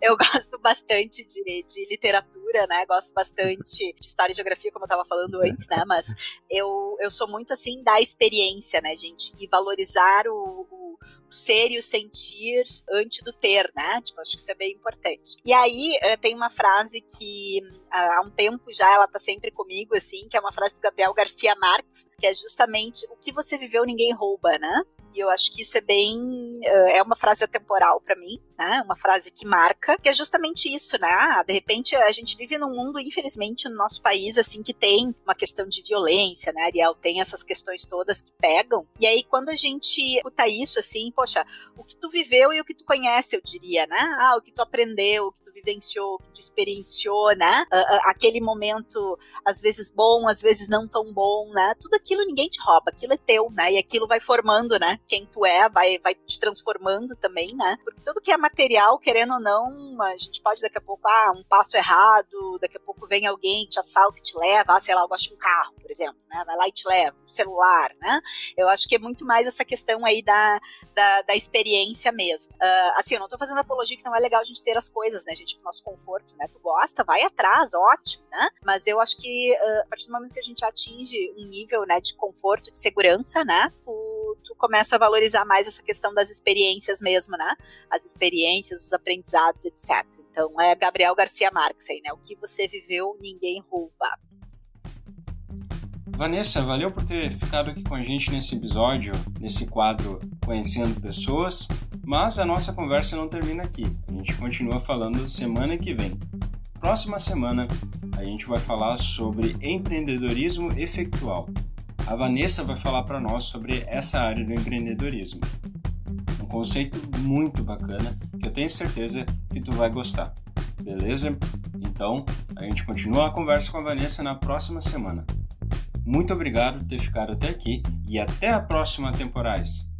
Eu gosto bastante de, de literatura, né? Gosto bastante de história e geografia, como eu estava falando antes, né? Mas eu, eu sou muito assim da experiência, né, gente? E valorizar o, o ser e o sentir antes do ter, né? Tipo, acho que isso é bem importante. E aí eh, tem uma frase que há um tempo já ela tá sempre comigo, assim, que é uma frase do Gabriel Garcia Marques, que é justamente o que você viveu ninguém rouba, né? E eu acho que isso é bem. Eh, é uma frase atemporal para mim, né? Uma frase que marca, que é justamente isso, né? Ah, de repente a gente vive num mundo, infelizmente, no nosso país, assim, que tem uma questão de violência, né, Ariel? Tem essas questões todas que pegam. E aí, quando a gente escuta isso, assim, poxa, o que tu viveu e o que tu conhece, eu diria, né? Ah, o que tu aprendeu, o que vivenciou, que tu experienciou, né? Aquele momento, às vezes bom, às vezes não tão bom, né? Tudo aquilo ninguém te rouba, aquilo é teu, né? E aquilo vai formando, né? quem tu é, vai, vai te transformando também, né? Porque tudo que é material, querendo ou não, a gente pode daqui a pouco, ah, um passo errado, daqui a pouco vem alguém, te assalta e te leva, ah, sei lá, eu gosto de um carro, por exemplo, né? Vai lá e te leva, um celular, né? Eu acho que é muito mais essa questão aí da, da, da experiência mesmo. Uh, assim, eu não tô fazendo apologia que não é legal a gente ter as coisas, né, gente, pro nosso conforto, né? Tu gosta, vai atrás, ótimo, né? Mas eu acho que uh, a partir do momento que a gente atinge um nível, né, de conforto, de segurança, né, tu, tu começa a valorizar mais essa questão das experiências mesmo, né? As experiências, os aprendizados, etc. Então é Gabriel Garcia Marques aí, né? O que você viveu, ninguém rouba. Vanessa, valeu por ter ficado aqui com a gente nesse episódio, nesse quadro Conhecendo Pessoas, mas a nossa conversa não termina aqui. A gente continua falando semana que vem. Próxima semana a gente vai falar sobre empreendedorismo efeitual a Vanessa vai falar para nós sobre essa área do empreendedorismo. Um conceito muito bacana que eu tenho certeza que tu vai gostar. Beleza? Então, a gente continua a conversa com a Vanessa na próxima semana. Muito obrigado por ter ficado até aqui e até a próxima temporais.